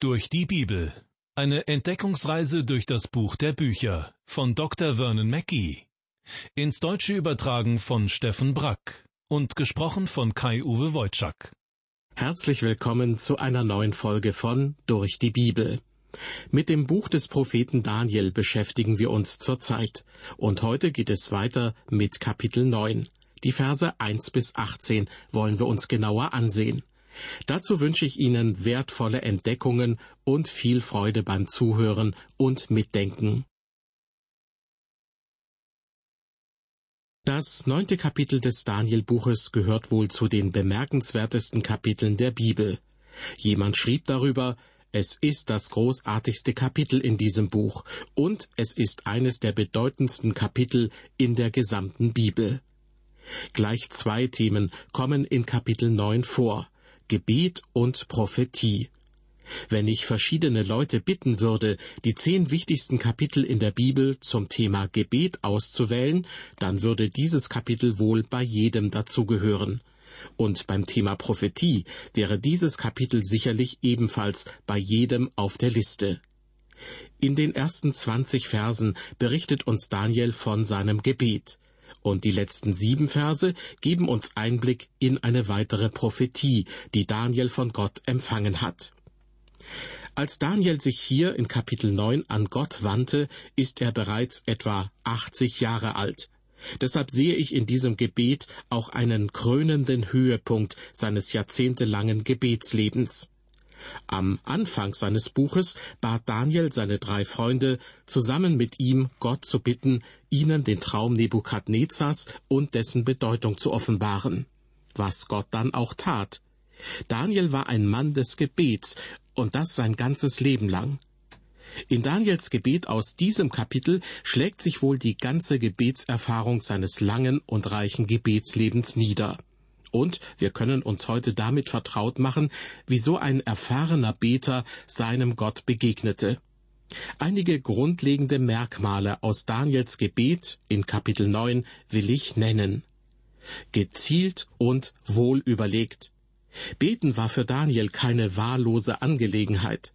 Durch die Bibel. Eine Entdeckungsreise durch das Buch der Bücher von Dr. Vernon Mackey. Ins Deutsche übertragen von Steffen Brack und gesprochen von Kai-Uwe Wojczak. Herzlich willkommen zu einer neuen Folge von Durch die Bibel. Mit dem Buch des Propheten Daniel beschäftigen wir uns zurzeit. Und heute geht es weiter mit Kapitel 9. Die Verse 1 bis 18 wollen wir uns genauer ansehen. Dazu wünsche ich Ihnen wertvolle Entdeckungen und viel Freude beim Zuhören und Mitdenken. Das neunte Kapitel des Danielbuches gehört wohl zu den bemerkenswertesten Kapiteln der Bibel. Jemand schrieb darüber, es ist das großartigste Kapitel in diesem Buch und es ist eines der bedeutendsten Kapitel in der gesamten Bibel. Gleich zwei Themen kommen in Kapitel 9 vor. Gebet und Prophetie. Wenn ich verschiedene Leute bitten würde, die zehn wichtigsten Kapitel in der Bibel zum Thema Gebet auszuwählen, dann würde dieses Kapitel wohl bei jedem dazugehören. Und beim Thema Prophetie wäre dieses Kapitel sicherlich ebenfalls bei jedem auf der Liste. In den ersten zwanzig Versen berichtet uns Daniel von seinem Gebet. Und die letzten sieben Verse geben uns Einblick in eine weitere Prophetie, die Daniel von Gott empfangen hat. Als Daniel sich hier in Kapitel 9 an Gott wandte, ist er bereits etwa 80 Jahre alt. Deshalb sehe ich in diesem Gebet auch einen krönenden Höhepunkt seines jahrzehntelangen Gebetslebens. Am Anfang seines Buches bat Daniel seine drei Freunde, zusammen mit ihm Gott zu bitten, ihnen den Traum Nebukadnezars und dessen Bedeutung zu offenbaren. Was Gott dann auch tat. Daniel war ein Mann des Gebets, und das sein ganzes Leben lang. In Daniels Gebet aus diesem Kapitel schlägt sich wohl die ganze Gebetserfahrung seines langen und reichen Gebetslebens nieder. Und wir können uns heute damit vertraut machen, wie so ein erfahrener Beter seinem Gott begegnete. Einige grundlegende Merkmale aus Daniels Gebet in Kapitel 9 will ich nennen. Gezielt und wohl überlegt. Beten war für Daniel keine wahllose Angelegenheit.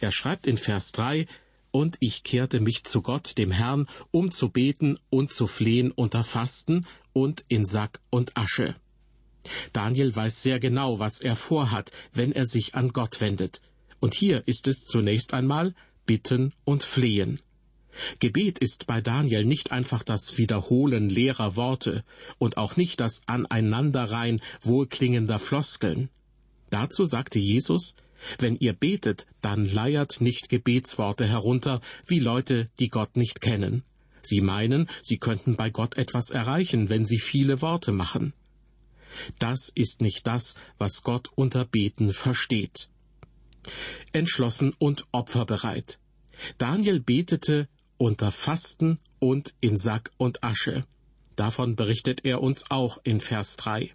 Er schreibt in Vers 3, und ich kehrte mich zu Gott, dem Herrn, um zu beten und zu flehen unter Fasten und in Sack und Asche. Daniel weiß sehr genau, was er vorhat, wenn er sich an Gott wendet. Und hier ist es zunächst einmal Bitten und Flehen. Gebet ist bei Daniel nicht einfach das Wiederholen leerer Worte und auch nicht das Aneinanderreihen wohlklingender Floskeln. Dazu sagte Jesus, wenn ihr betet, dann leiert nicht Gebetsworte herunter wie Leute, die Gott nicht kennen. Sie meinen, sie könnten bei Gott etwas erreichen, wenn sie viele Worte machen. Das ist nicht das, was Gott unter Beten versteht. Entschlossen und opferbereit. Daniel betete unter Fasten und in Sack und Asche. Davon berichtet er uns auch in Vers 3.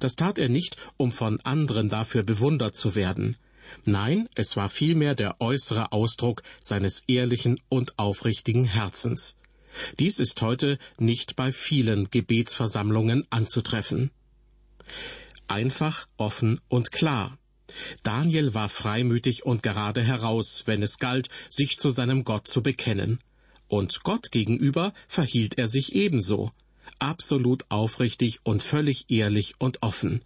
Das tat er nicht, um von anderen dafür bewundert zu werden. Nein, es war vielmehr der äußere Ausdruck seines ehrlichen und aufrichtigen Herzens. Dies ist heute nicht bei vielen Gebetsversammlungen anzutreffen. Einfach, offen und klar. Daniel war freimütig und gerade heraus, wenn es galt, sich zu seinem Gott zu bekennen. Und Gott gegenüber verhielt er sich ebenso, absolut aufrichtig und völlig ehrlich und offen.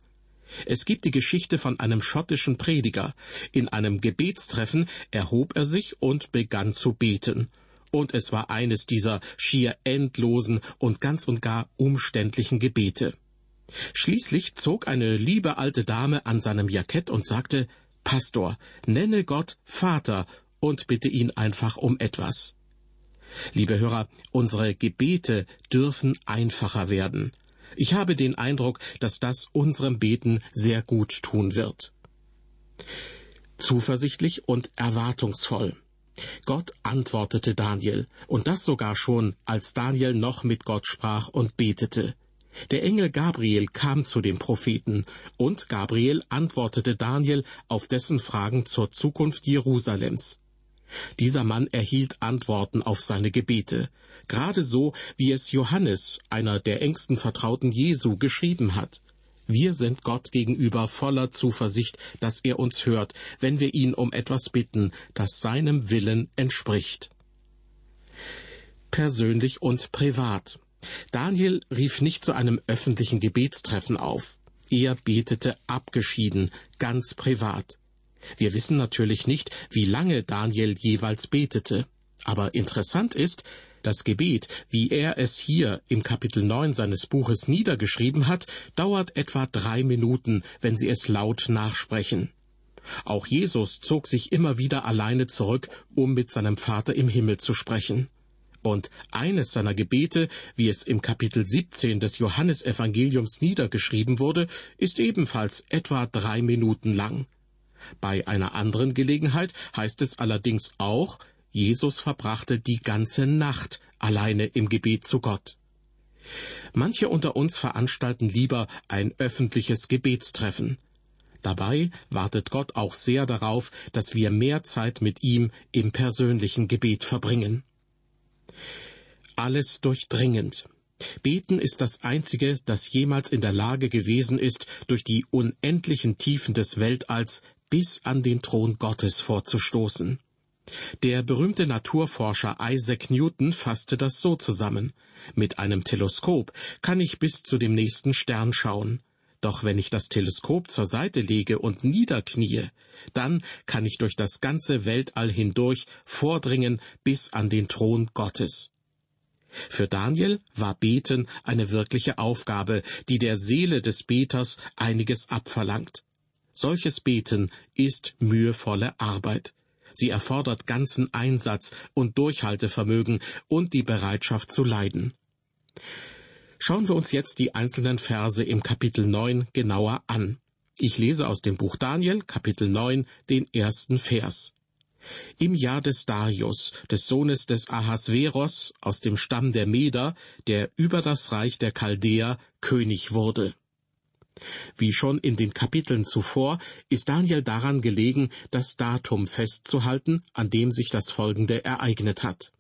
Es gibt die Geschichte von einem schottischen Prediger. In einem Gebetstreffen erhob er sich und begann zu beten. Und es war eines dieser schier endlosen und ganz und gar umständlichen Gebete. Schließlich zog eine liebe alte Dame an seinem Jackett und sagte Pastor, nenne Gott Vater und bitte ihn einfach um etwas. Liebe Hörer, unsere Gebete dürfen einfacher werden. Ich habe den Eindruck, dass das unserem Beten sehr gut tun wird. Zuversichtlich und erwartungsvoll. Gott antwortete Daniel, und das sogar schon, als Daniel noch mit Gott sprach und betete. Der Engel Gabriel kam zu dem Propheten, und Gabriel antwortete Daniel auf dessen Fragen zur Zukunft Jerusalems. Dieser Mann erhielt Antworten auf seine Gebete, gerade so, wie es Johannes, einer der engsten Vertrauten Jesu, geschrieben hat. Wir sind Gott gegenüber voller Zuversicht, dass er uns hört, wenn wir ihn um etwas bitten, das seinem Willen entspricht. Persönlich und privat. Daniel rief nicht zu einem öffentlichen Gebetstreffen auf. Er betete abgeschieden, ganz privat. Wir wissen natürlich nicht, wie lange Daniel jeweils betete. Aber interessant ist, das Gebet, wie er es hier im Kapitel 9 seines Buches niedergeschrieben hat, dauert etwa drei Minuten, wenn Sie es laut nachsprechen. Auch Jesus zog sich immer wieder alleine zurück, um mit seinem Vater im Himmel zu sprechen. Und eines seiner Gebete, wie es im Kapitel 17 des Johannesevangeliums niedergeschrieben wurde, ist ebenfalls etwa drei Minuten lang. Bei einer anderen Gelegenheit heißt es allerdings auch, Jesus verbrachte die ganze Nacht alleine im Gebet zu Gott. Manche unter uns veranstalten lieber ein öffentliches Gebetstreffen. Dabei wartet Gott auch sehr darauf, dass wir mehr Zeit mit ihm im persönlichen Gebet verbringen. Alles durchdringend. Beten ist das Einzige, das jemals in der Lage gewesen ist, durch die unendlichen Tiefen des Weltalls bis an den Thron Gottes vorzustoßen. Der berühmte Naturforscher Isaac Newton fasste das so zusammen. Mit einem Teleskop kann ich bis zu dem nächsten Stern schauen. Doch wenn ich das Teleskop zur Seite lege und niederknie, dann kann ich durch das ganze Weltall hindurch vordringen bis an den Thron Gottes. Für Daniel war Beten eine wirkliche Aufgabe, die der Seele des Beters einiges abverlangt. Solches Beten ist mühevolle Arbeit. Sie erfordert ganzen Einsatz und Durchhaltevermögen und die Bereitschaft zu leiden. Schauen wir uns jetzt die einzelnen Verse im Kapitel 9 genauer an. Ich lese aus dem Buch Daniel, Kapitel 9, den ersten Vers. Im Jahr des Darius, des Sohnes des Ahasveros, aus dem Stamm der Meder, der über das Reich der Chaldäer König wurde. Wie schon in den Kapiteln zuvor ist Daniel daran gelegen, das Datum festzuhalten, an dem sich das Folgende ereignet hat.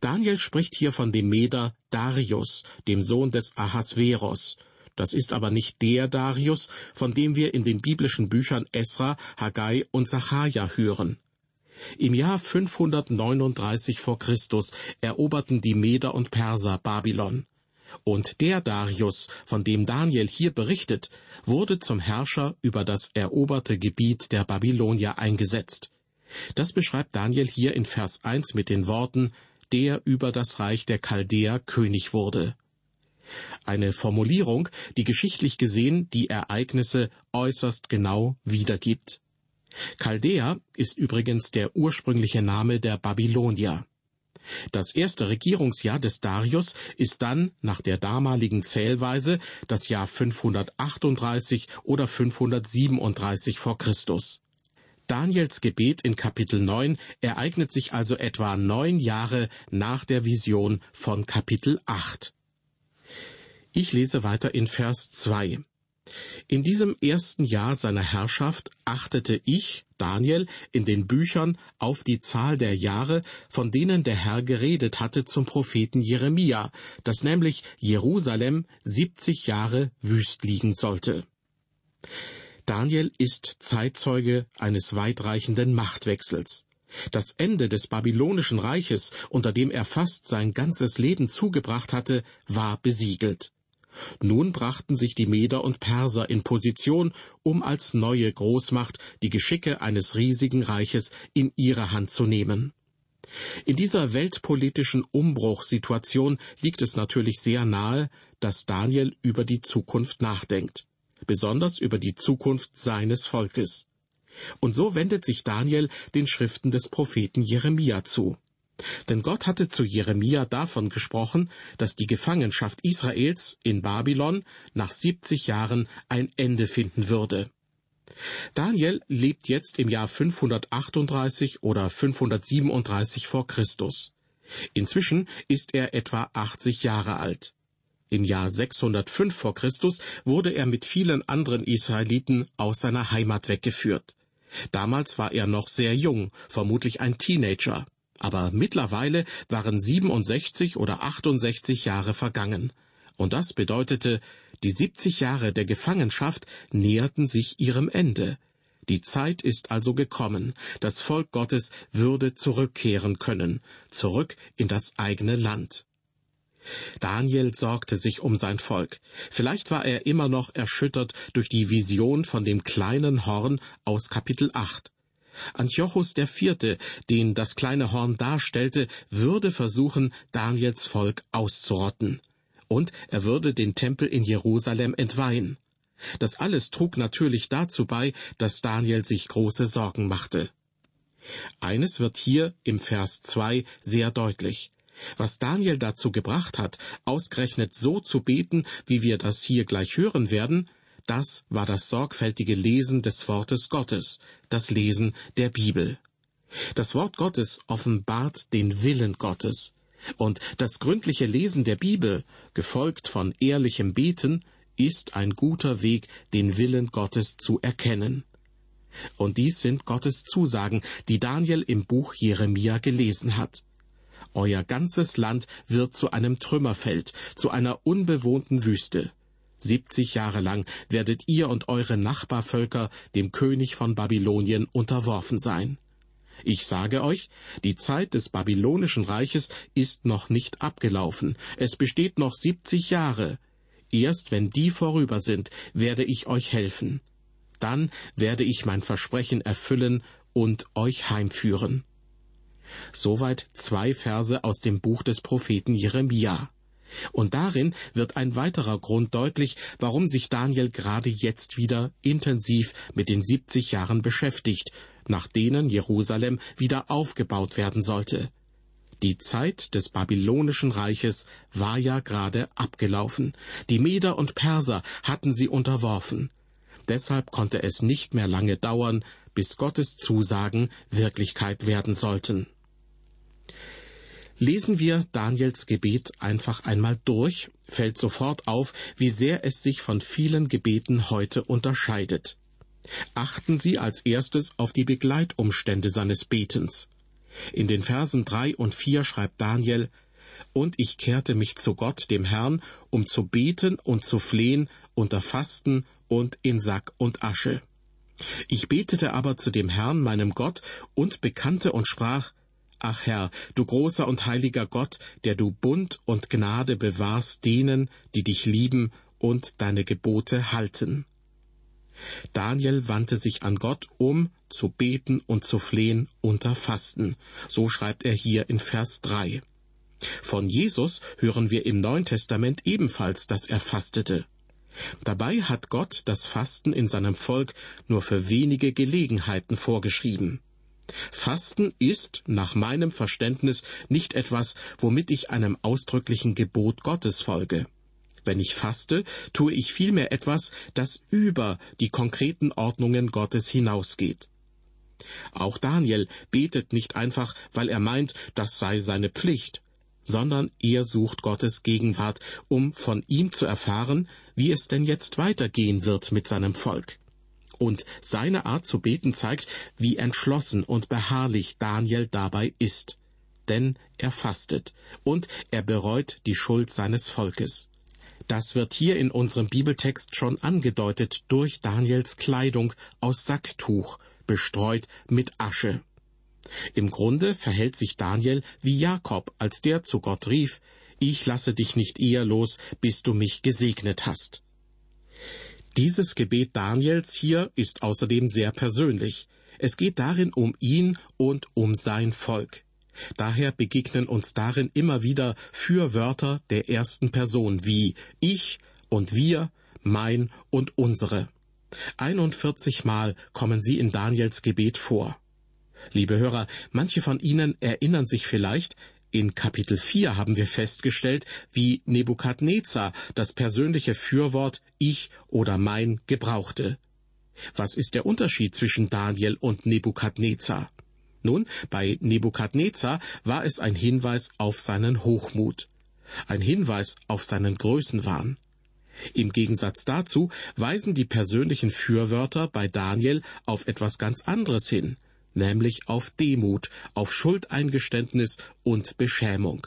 Daniel spricht hier von dem Meder Darius, dem Sohn des Ahasveros. Das ist aber nicht der Darius, von dem wir in den biblischen Büchern Esra, Haggai und Sacharja hören. Im Jahr 539 vor Christus eroberten die Meder und Perser Babylon. Und der Darius, von dem Daniel hier berichtet, wurde zum Herrscher über das eroberte Gebiet der Babylonier eingesetzt. Das beschreibt Daniel hier in Vers 1 mit den Worten, der über das Reich der Chaldäer König wurde. Eine Formulierung, die geschichtlich gesehen die Ereignisse äußerst genau wiedergibt. Chaldäer ist übrigens der ursprüngliche Name der Babylonier. Das erste Regierungsjahr des Darius ist dann nach der damaligen Zählweise das Jahr 538 oder 537 vor Christus. Daniels Gebet in Kapitel 9 ereignet sich also etwa neun Jahre nach der Vision von Kapitel 8. Ich lese weiter in Vers 2. In diesem ersten Jahr seiner Herrschaft achtete ich, Daniel, in den Büchern auf die Zahl der Jahre, von denen der Herr geredet hatte zum Propheten Jeremia, dass nämlich Jerusalem siebzig Jahre wüst liegen sollte. Daniel ist Zeitzeuge eines weitreichenden Machtwechsels. Das Ende des babylonischen Reiches, unter dem er fast sein ganzes Leben zugebracht hatte, war besiegelt. Nun brachten sich die Meder und Perser in Position, um als neue Großmacht die Geschicke eines riesigen Reiches in ihre Hand zu nehmen. In dieser weltpolitischen Umbruchssituation liegt es natürlich sehr nahe, dass Daniel über die Zukunft nachdenkt, besonders über die Zukunft seines Volkes. Und so wendet sich Daniel den Schriften des Propheten Jeremia zu. Denn Gott hatte zu Jeremia davon gesprochen, dass die Gefangenschaft Israels in Babylon nach 70 Jahren ein Ende finden würde. Daniel lebt jetzt im Jahr 538 oder 537 vor Christus. Inzwischen ist er etwa 80 Jahre alt. Im Jahr 605 vor Christus wurde er mit vielen anderen Israeliten aus seiner Heimat weggeführt. Damals war er noch sehr jung, vermutlich ein Teenager aber mittlerweile waren 67 oder 68 Jahre vergangen. Und das bedeutete, Die 70 Jahre der Gefangenschaft näherten sich ihrem Ende. Die Zeit ist also gekommen, das Volk Gottes würde zurückkehren können, zurück in das eigene Land. Daniel sorgte sich um sein Volk. Vielleicht war er immer noch erschüttert durch die Vision von dem kleinen Horn aus Kapitel 8. Antiochus IV., den das kleine Horn darstellte, würde versuchen, Daniels Volk auszurotten. Und er würde den Tempel in Jerusalem entweihen. Das alles trug natürlich dazu bei, dass Daniel sich große Sorgen machte. Eines wird hier im Vers 2 sehr deutlich. Was Daniel dazu gebracht hat, ausgerechnet so zu beten, wie wir das hier gleich hören werden, das war das sorgfältige Lesen des Wortes Gottes, das Lesen der Bibel. Das Wort Gottes offenbart den Willen Gottes. Und das gründliche Lesen der Bibel, gefolgt von ehrlichem Beten, ist ein guter Weg, den Willen Gottes zu erkennen. Und dies sind Gottes Zusagen, die Daniel im Buch Jeremia gelesen hat. Euer ganzes Land wird zu einem Trümmerfeld, zu einer unbewohnten Wüste. Siebzig Jahre lang werdet ihr und eure Nachbarvölker dem König von Babylonien unterworfen sein. Ich sage euch, die Zeit des babylonischen Reiches ist noch nicht abgelaufen. Es besteht noch siebzig Jahre. Erst wenn die vorüber sind, werde ich euch helfen. Dann werde ich mein Versprechen erfüllen und euch heimführen. Soweit zwei Verse aus dem Buch des Propheten Jeremia. Und darin wird ein weiterer Grund deutlich, warum sich Daniel gerade jetzt wieder intensiv mit den 70 Jahren beschäftigt, nach denen Jerusalem wieder aufgebaut werden sollte. Die Zeit des babylonischen Reiches war ja gerade abgelaufen. Die Meder und Perser hatten sie unterworfen. Deshalb konnte es nicht mehr lange dauern, bis Gottes Zusagen Wirklichkeit werden sollten. Lesen wir Daniels Gebet einfach einmal durch, fällt sofort auf, wie sehr es sich von vielen Gebeten heute unterscheidet. Achten Sie als erstes auf die Begleitumstände seines Betens. In den Versen drei und vier schreibt Daniel, Und ich kehrte mich zu Gott, dem Herrn, um zu beten und zu flehen unter Fasten und in Sack und Asche. Ich betete aber zu dem Herrn, meinem Gott, und bekannte und sprach, Ach Herr, du großer und heiliger Gott, der du Bund und Gnade bewahrst denen, die dich lieben und deine Gebote halten. Daniel wandte sich an Gott, um zu beten und zu flehen unter Fasten. So schreibt er hier in Vers 3. Von Jesus hören wir im Neuen Testament ebenfalls, dass er fastete. Dabei hat Gott das Fasten in seinem Volk nur für wenige Gelegenheiten vorgeschrieben. Fasten ist, nach meinem Verständnis, nicht etwas, womit ich einem ausdrücklichen Gebot Gottes folge. Wenn ich faste, tue ich vielmehr etwas, das über die konkreten Ordnungen Gottes hinausgeht. Auch Daniel betet nicht einfach, weil er meint, das sei seine Pflicht, sondern er sucht Gottes Gegenwart, um von ihm zu erfahren, wie es denn jetzt weitergehen wird mit seinem Volk. Und seine Art zu beten zeigt, wie entschlossen und beharrlich Daniel dabei ist. Denn er fastet und er bereut die Schuld seines Volkes. Das wird hier in unserem Bibeltext schon angedeutet durch Daniels Kleidung aus Sacktuch, bestreut mit Asche. Im Grunde verhält sich Daniel wie Jakob, als der zu Gott rief, Ich lasse dich nicht eher los, bis du mich gesegnet hast. Dieses Gebet Daniels hier ist außerdem sehr persönlich. Es geht darin um ihn und um sein Volk. Daher begegnen uns darin immer wieder Fürwörter der ersten Person wie ich und wir, mein und unsere. 41 Mal kommen sie in Daniels Gebet vor. Liebe Hörer, manche von Ihnen erinnern sich vielleicht, in Kapitel 4 haben wir festgestellt, wie Nebukadnezar das persönliche Fürwort ich oder mein gebrauchte. Was ist der Unterschied zwischen Daniel und Nebukadnezar? Nun, bei Nebukadnezar war es ein Hinweis auf seinen Hochmut, ein Hinweis auf seinen Größenwahn. Im Gegensatz dazu weisen die persönlichen Fürwörter bei Daniel auf etwas ganz anderes hin, nämlich auf Demut, auf Schuldeingeständnis und Beschämung.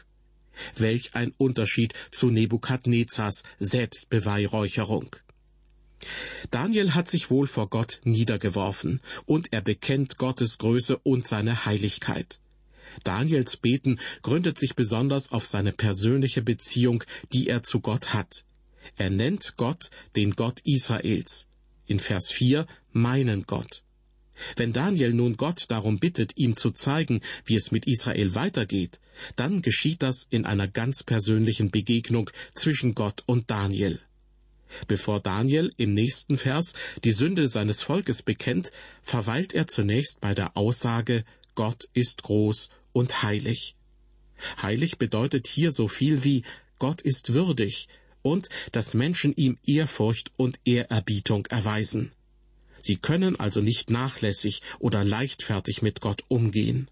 Welch ein Unterschied zu Nebukadnezars Selbstbeweihräucherung. Daniel hat sich wohl vor Gott niedergeworfen, und er bekennt Gottes Größe und seine Heiligkeit. Daniels Beten gründet sich besonders auf seine persönliche Beziehung, die er zu Gott hat. Er nennt Gott den Gott Israels. In Vers 4 meinen Gott. Wenn Daniel nun Gott darum bittet, ihm zu zeigen, wie es mit Israel weitergeht, dann geschieht das in einer ganz persönlichen Begegnung zwischen Gott und Daniel. Bevor Daniel im nächsten Vers die Sünde seines Volkes bekennt, verweilt er zunächst bei der Aussage Gott ist groß und heilig. Heilig bedeutet hier so viel wie Gott ist würdig und dass Menschen ihm Ehrfurcht und Ehrerbietung erweisen. Sie können also nicht nachlässig oder leichtfertig mit Gott umgehen.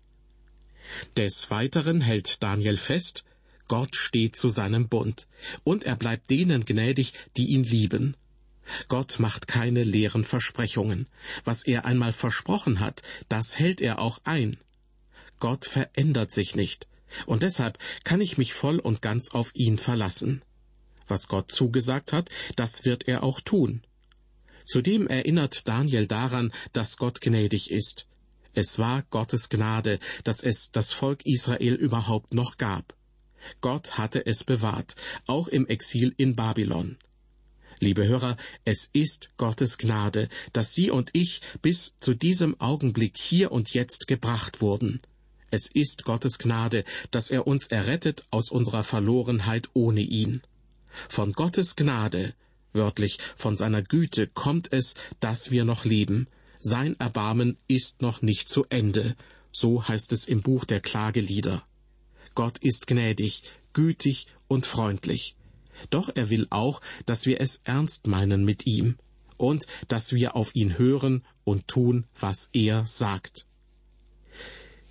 Des Weiteren hält Daniel fest, Gott steht zu seinem Bund, und er bleibt denen gnädig, die ihn lieben. Gott macht keine leeren Versprechungen. Was er einmal versprochen hat, das hält er auch ein. Gott verändert sich nicht, und deshalb kann ich mich voll und ganz auf ihn verlassen. Was Gott zugesagt hat, das wird er auch tun. Zudem erinnert Daniel daran, dass Gott gnädig ist. Es war Gottes Gnade, dass es das Volk Israel überhaupt noch gab. Gott hatte es bewahrt, auch im Exil in Babylon. Liebe Hörer, es ist Gottes Gnade, dass Sie und ich bis zu diesem Augenblick hier und jetzt gebracht wurden. Es ist Gottes Gnade, dass er uns errettet aus unserer Verlorenheit ohne ihn. Von Gottes Gnade Wörtlich, von seiner Güte kommt es, dass wir noch leben. Sein Erbarmen ist noch nicht zu Ende. So heißt es im Buch der Klagelieder. Gott ist gnädig, gütig und freundlich. Doch er will auch, dass wir es ernst meinen mit ihm und dass wir auf ihn hören und tun, was er sagt.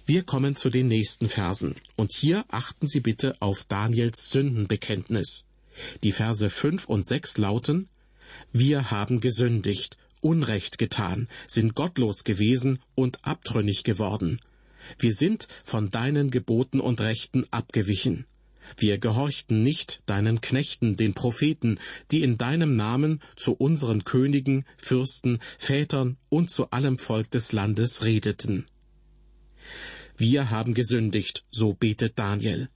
Wir kommen zu den nächsten Versen, und hier achten Sie bitte auf Daniels Sündenbekenntnis. Die Verse fünf und sechs lauten Wir haben gesündigt, Unrecht getan, sind gottlos gewesen und abtrünnig geworden. Wir sind von deinen Geboten und Rechten abgewichen. Wir gehorchten nicht deinen Knechten, den Propheten, die in deinem Namen zu unseren Königen, Fürsten, Vätern und zu allem Volk des Landes redeten. Wir haben gesündigt, so betet Daniel.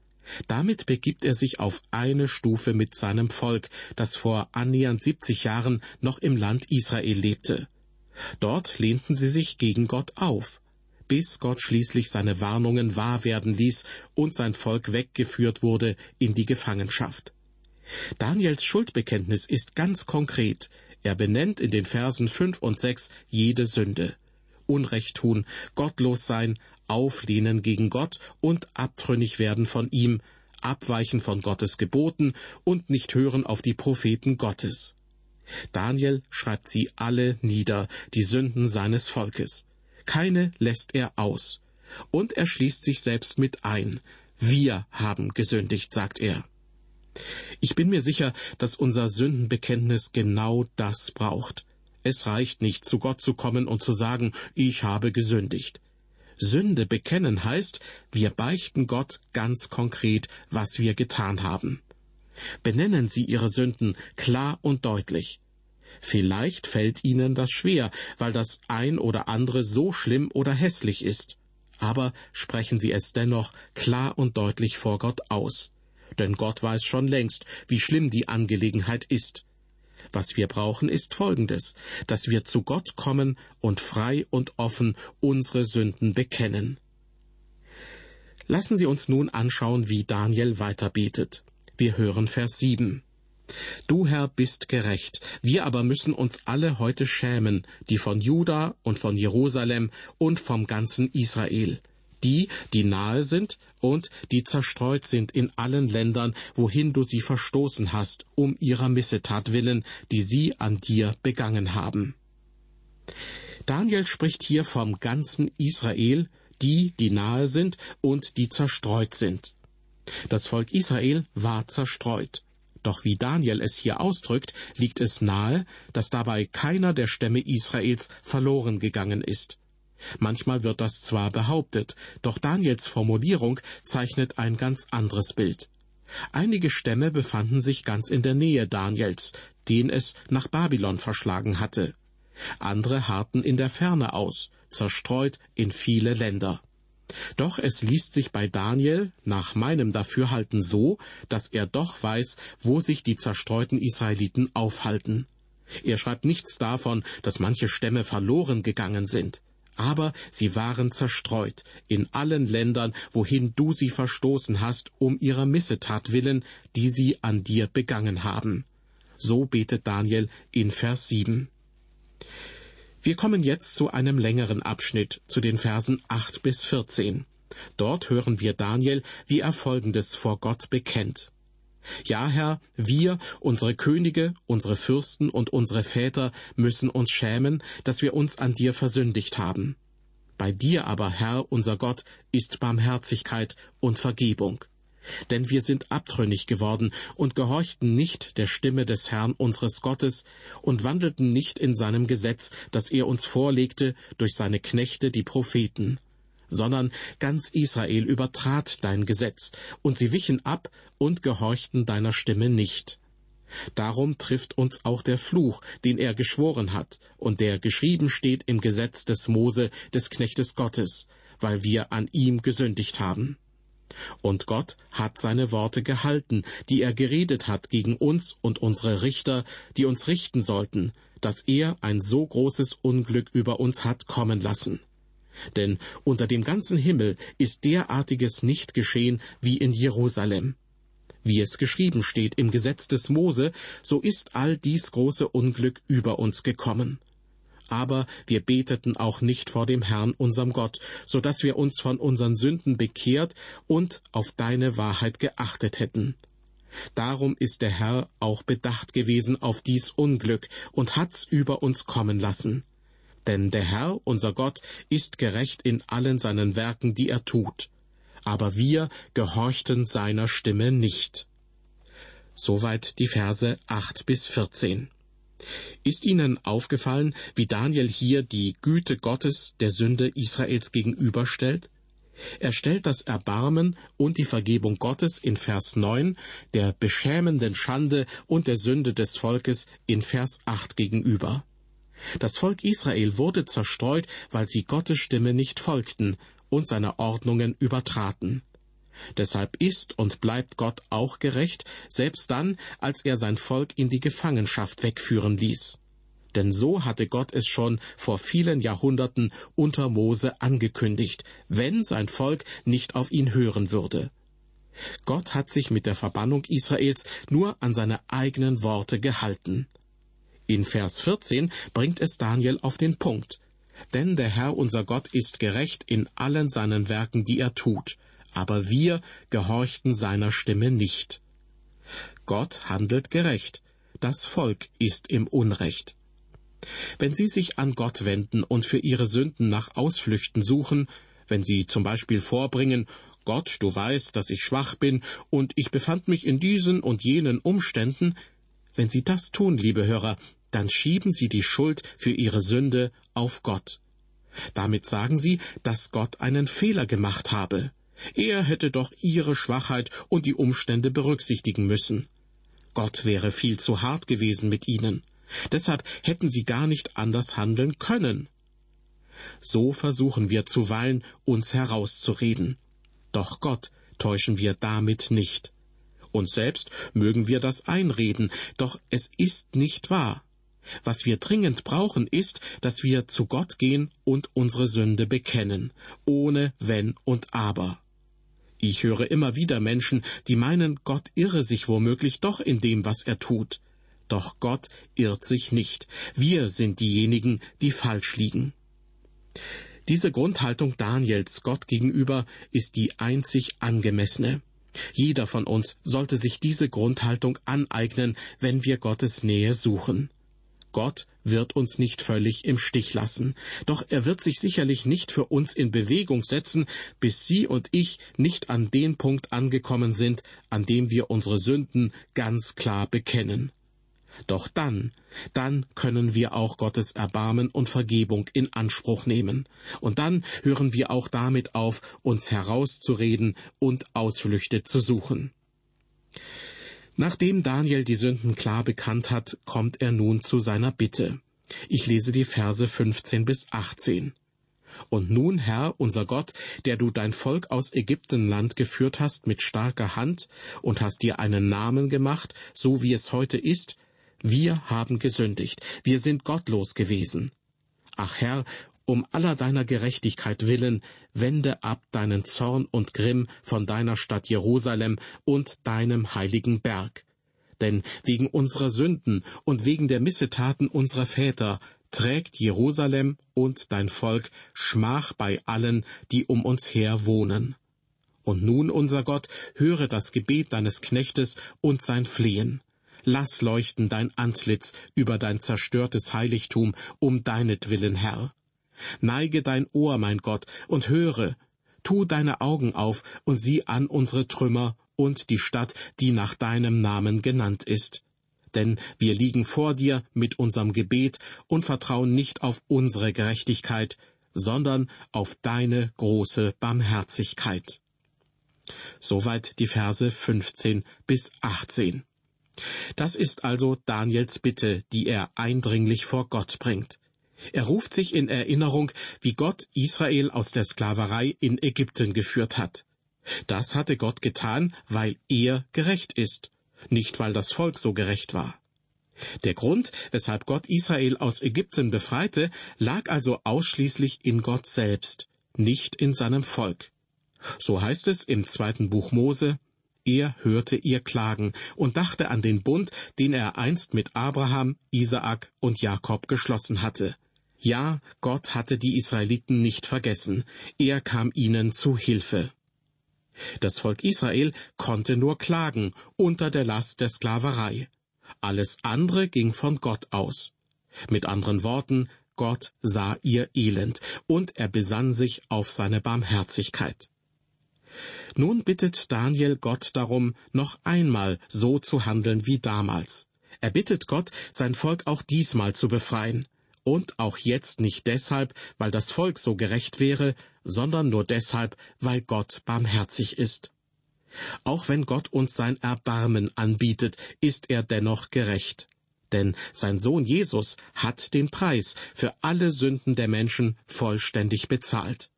Damit begibt er sich auf eine Stufe mit seinem Volk, das vor annähernd 70 Jahren noch im Land Israel lebte. Dort lehnten sie sich gegen Gott auf, bis Gott schließlich seine Warnungen wahr werden ließ und sein Volk weggeführt wurde in die Gefangenschaft. Daniels Schuldbekenntnis ist ganz konkret. Er benennt in den Versen fünf und sechs jede Sünde. Unrecht tun, gottlos sein, auflehnen gegen Gott und abtrünnig werden von ihm, abweichen von Gottes Geboten und nicht hören auf die Propheten Gottes. Daniel schreibt sie alle nieder, die Sünden seines Volkes. Keine lässt er aus. Und er schließt sich selbst mit ein. Wir haben gesündigt, sagt er. Ich bin mir sicher, dass unser Sündenbekenntnis genau das braucht. Es reicht nicht, zu Gott zu kommen und zu sagen, ich habe gesündigt. Sünde bekennen heißt, wir beichten Gott ganz konkret, was wir getan haben. Benennen Sie Ihre Sünden klar und deutlich. Vielleicht fällt Ihnen das schwer, weil das ein oder andere so schlimm oder hässlich ist. Aber sprechen Sie es dennoch klar und deutlich vor Gott aus. Denn Gott weiß schon längst, wie schlimm die Angelegenheit ist. Was wir brauchen, ist Folgendes, dass wir zu Gott kommen und frei und offen unsere Sünden bekennen. Lassen Sie uns nun anschauen, wie Daniel weiterbetet. Wir hören Vers 7. Du Herr bist gerecht, wir aber müssen uns alle heute schämen, die von Juda und von Jerusalem und vom ganzen Israel die, die nahe sind und die zerstreut sind in allen Ländern, wohin du sie verstoßen hast, um ihrer Missetat willen, die sie an dir begangen haben. Daniel spricht hier vom ganzen Israel, die, die nahe sind und die zerstreut sind. Das Volk Israel war zerstreut. Doch wie Daniel es hier ausdrückt, liegt es nahe, dass dabei keiner der Stämme Israels verloren gegangen ist. Manchmal wird das zwar behauptet, doch Daniels Formulierung zeichnet ein ganz anderes Bild. Einige Stämme befanden sich ganz in der Nähe Daniels, den es nach Babylon verschlagen hatte. Andere harrten in der Ferne aus, zerstreut in viele Länder. Doch es liest sich bei Daniel nach meinem Dafürhalten so, dass er doch weiß, wo sich die zerstreuten Israeliten aufhalten. Er schreibt nichts davon, dass manche Stämme verloren gegangen sind. Aber sie waren zerstreut in allen Ländern, wohin du sie verstoßen hast, um ihrer Missetat willen, die sie an dir begangen haben. So betet Daniel in Vers 7. Wir kommen jetzt zu einem längeren Abschnitt, zu den Versen 8 bis 14. Dort hören wir Daniel, wie er Folgendes vor Gott bekennt. Ja, Herr, wir, unsere Könige, unsere Fürsten und unsere Väter müssen uns schämen, dass wir uns an dir versündigt haben. Bei dir aber, Herr, unser Gott, ist Barmherzigkeit und Vergebung. Denn wir sind abtrünnig geworden und gehorchten nicht der Stimme des Herrn unseres Gottes und wandelten nicht in seinem Gesetz, das er uns vorlegte durch seine Knechte die Propheten sondern ganz Israel übertrat dein Gesetz, und sie wichen ab und gehorchten deiner Stimme nicht. Darum trifft uns auch der Fluch, den er geschworen hat, und der geschrieben steht im Gesetz des Mose, des Knechtes Gottes, weil wir an ihm gesündigt haben. Und Gott hat seine Worte gehalten, die er geredet hat gegen uns und unsere Richter, die uns richten sollten, dass er ein so großes Unglück über uns hat kommen lassen. Denn unter dem ganzen Himmel ist derartiges nicht geschehen wie in Jerusalem. Wie es geschrieben steht im Gesetz des Mose, so ist all dies große Unglück über uns gekommen. Aber wir beteten auch nicht vor dem Herrn unserem Gott, so dass wir uns von unseren Sünden bekehrt und auf deine Wahrheit geachtet hätten. Darum ist der Herr auch bedacht gewesen auf dies Unglück und hat's über uns kommen lassen. Denn der Herr, unser Gott, ist gerecht in allen seinen Werken, die er tut. Aber wir gehorchten seiner Stimme nicht. Soweit die Verse acht bis vierzehn. Ist Ihnen aufgefallen, wie Daniel hier die Güte Gottes der Sünde Israels gegenüberstellt? Er stellt das Erbarmen und die Vergebung Gottes in Vers 9 der beschämenden Schande und der Sünde des Volkes in Vers 8 gegenüber. Das Volk Israel wurde zerstreut, weil sie Gottes Stimme nicht folgten und seine Ordnungen übertraten. Deshalb ist und bleibt Gott auch gerecht, selbst dann, als er sein Volk in die Gefangenschaft wegführen ließ. Denn so hatte Gott es schon vor vielen Jahrhunderten unter Mose angekündigt, wenn sein Volk nicht auf ihn hören würde. Gott hat sich mit der Verbannung Israels nur an seine eigenen Worte gehalten. In Vers 14 bringt es Daniel auf den Punkt. Denn der Herr unser Gott ist gerecht in allen seinen Werken, die er tut, aber wir gehorchten seiner Stimme nicht. Gott handelt gerecht, das Volk ist im Unrecht. Wenn Sie sich an Gott wenden und für Ihre Sünden nach Ausflüchten suchen, wenn Sie zum Beispiel vorbringen, Gott, du weißt, dass ich schwach bin und ich befand mich in diesen und jenen Umständen, wenn Sie das tun, liebe Hörer, dann schieben sie die Schuld für ihre Sünde auf Gott. Damit sagen sie, dass Gott einen Fehler gemacht habe. Er hätte doch ihre Schwachheit und die Umstände berücksichtigen müssen. Gott wäre viel zu hart gewesen mit ihnen. Deshalb hätten sie gar nicht anders handeln können. So versuchen wir zuweilen, uns herauszureden. Doch Gott täuschen wir damit nicht. Uns selbst mögen wir das einreden, doch es ist nicht wahr. Was wir dringend brauchen, ist, dass wir zu Gott gehen und unsere Sünde bekennen, ohne Wenn und Aber. Ich höre immer wieder Menschen, die meinen, Gott irre sich womöglich doch in dem, was er tut. Doch Gott irrt sich nicht. Wir sind diejenigen, die falsch liegen. Diese Grundhaltung Daniels Gott gegenüber ist die einzig angemessene. Jeder von uns sollte sich diese Grundhaltung aneignen, wenn wir Gottes Nähe suchen. Gott wird uns nicht völlig im Stich lassen, doch er wird sich sicherlich nicht für uns in Bewegung setzen, bis Sie und ich nicht an den Punkt angekommen sind, an dem wir unsere Sünden ganz klar bekennen. Doch dann, dann können wir auch Gottes Erbarmen und Vergebung in Anspruch nehmen. Und dann hören wir auch damit auf, uns herauszureden und Ausflüchte zu suchen. Nachdem Daniel die Sünden klar bekannt hat, kommt er nun zu seiner Bitte. Ich lese die Verse 15 bis 18. Und nun, Herr, unser Gott, der du dein Volk aus Ägyptenland geführt hast mit starker Hand und hast dir einen Namen gemacht, so wie es heute ist, wir haben gesündigt, wir sind gottlos gewesen. Ach Herr, um aller deiner Gerechtigkeit willen, wende ab deinen Zorn und Grimm von deiner Stadt Jerusalem und deinem heiligen Berg. Denn wegen unserer Sünden und wegen der Missetaten unserer Väter trägt Jerusalem und dein Volk Schmach bei allen, die um uns her wohnen. Und nun, unser Gott, höre das Gebet deines Knechtes und sein Flehen. Lass leuchten dein Antlitz über dein zerstörtes Heiligtum um deinetwillen, Herr. Neige dein Ohr, mein Gott, und höre, tu deine Augen auf und sieh an unsere Trümmer und die Stadt, die nach deinem Namen genannt ist denn wir liegen vor dir mit unserem Gebet und vertrauen nicht auf unsere Gerechtigkeit, sondern auf deine große Barmherzigkeit. Soweit die Verse 15 bis 18. Das ist also Daniels Bitte, die er eindringlich vor Gott bringt. Er ruft sich in Erinnerung, wie Gott Israel aus der Sklaverei in Ägypten geführt hat. Das hatte Gott getan, weil er gerecht ist nicht weil das Volk so gerecht war. Der Grund, weshalb Gott Israel aus Ägypten befreite, lag also ausschließlich in Gott selbst, nicht in seinem Volk. So heißt es im zweiten Buch Mose, er hörte ihr Klagen und dachte an den Bund, den er einst mit Abraham, Isaak und Jakob geschlossen hatte. Ja, Gott hatte die Israeliten nicht vergessen, er kam ihnen zu Hilfe. Das Volk Israel konnte nur klagen unter der Last der Sklaverei. Alles andere ging von Gott aus. Mit anderen Worten, Gott sah ihr Elend und er besann sich auf seine Barmherzigkeit. Nun bittet Daniel Gott darum, noch einmal so zu handeln wie damals. Er bittet Gott, sein Volk auch diesmal zu befreien und auch jetzt nicht deshalb, weil das Volk so gerecht wäre, sondern nur deshalb, weil Gott barmherzig ist. Auch wenn Gott uns sein Erbarmen anbietet, ist er dennoch gerecht. Denn sein Sohn Jesus hat den Preis für alle Sünden der Menschen vollständig bezahlt.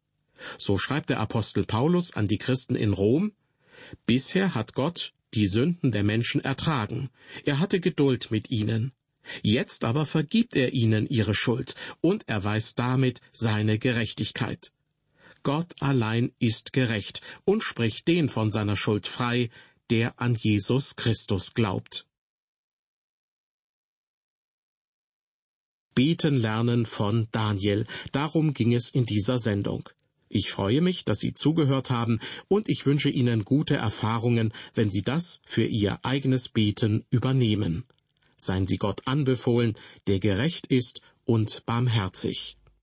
So schreibt der Apostel Paulus an die Christen in Rom, Bisher hat Gott die Sünden der Menschen ertragen. Er hatte Geduld mit ihnen. Jetzt aber vergibt er ihnen ihre Schuld und erweist damit seine Gerechtigkeit. Gott allein ist gerecht und spricht den von seiner Schuld frei, der an Jesus Christus glaubt. Beten lernen von Daniel. Darum ging es in dieser Sendung. Ich freue mich, dass Sie zugehört haben und ich wünsche Ihnen gute Erfahrungen, wenn Sie das für Ihr eigenes Beten übernehmen seien sie Gott anbefohlen, der gerecht ist und barmherzig.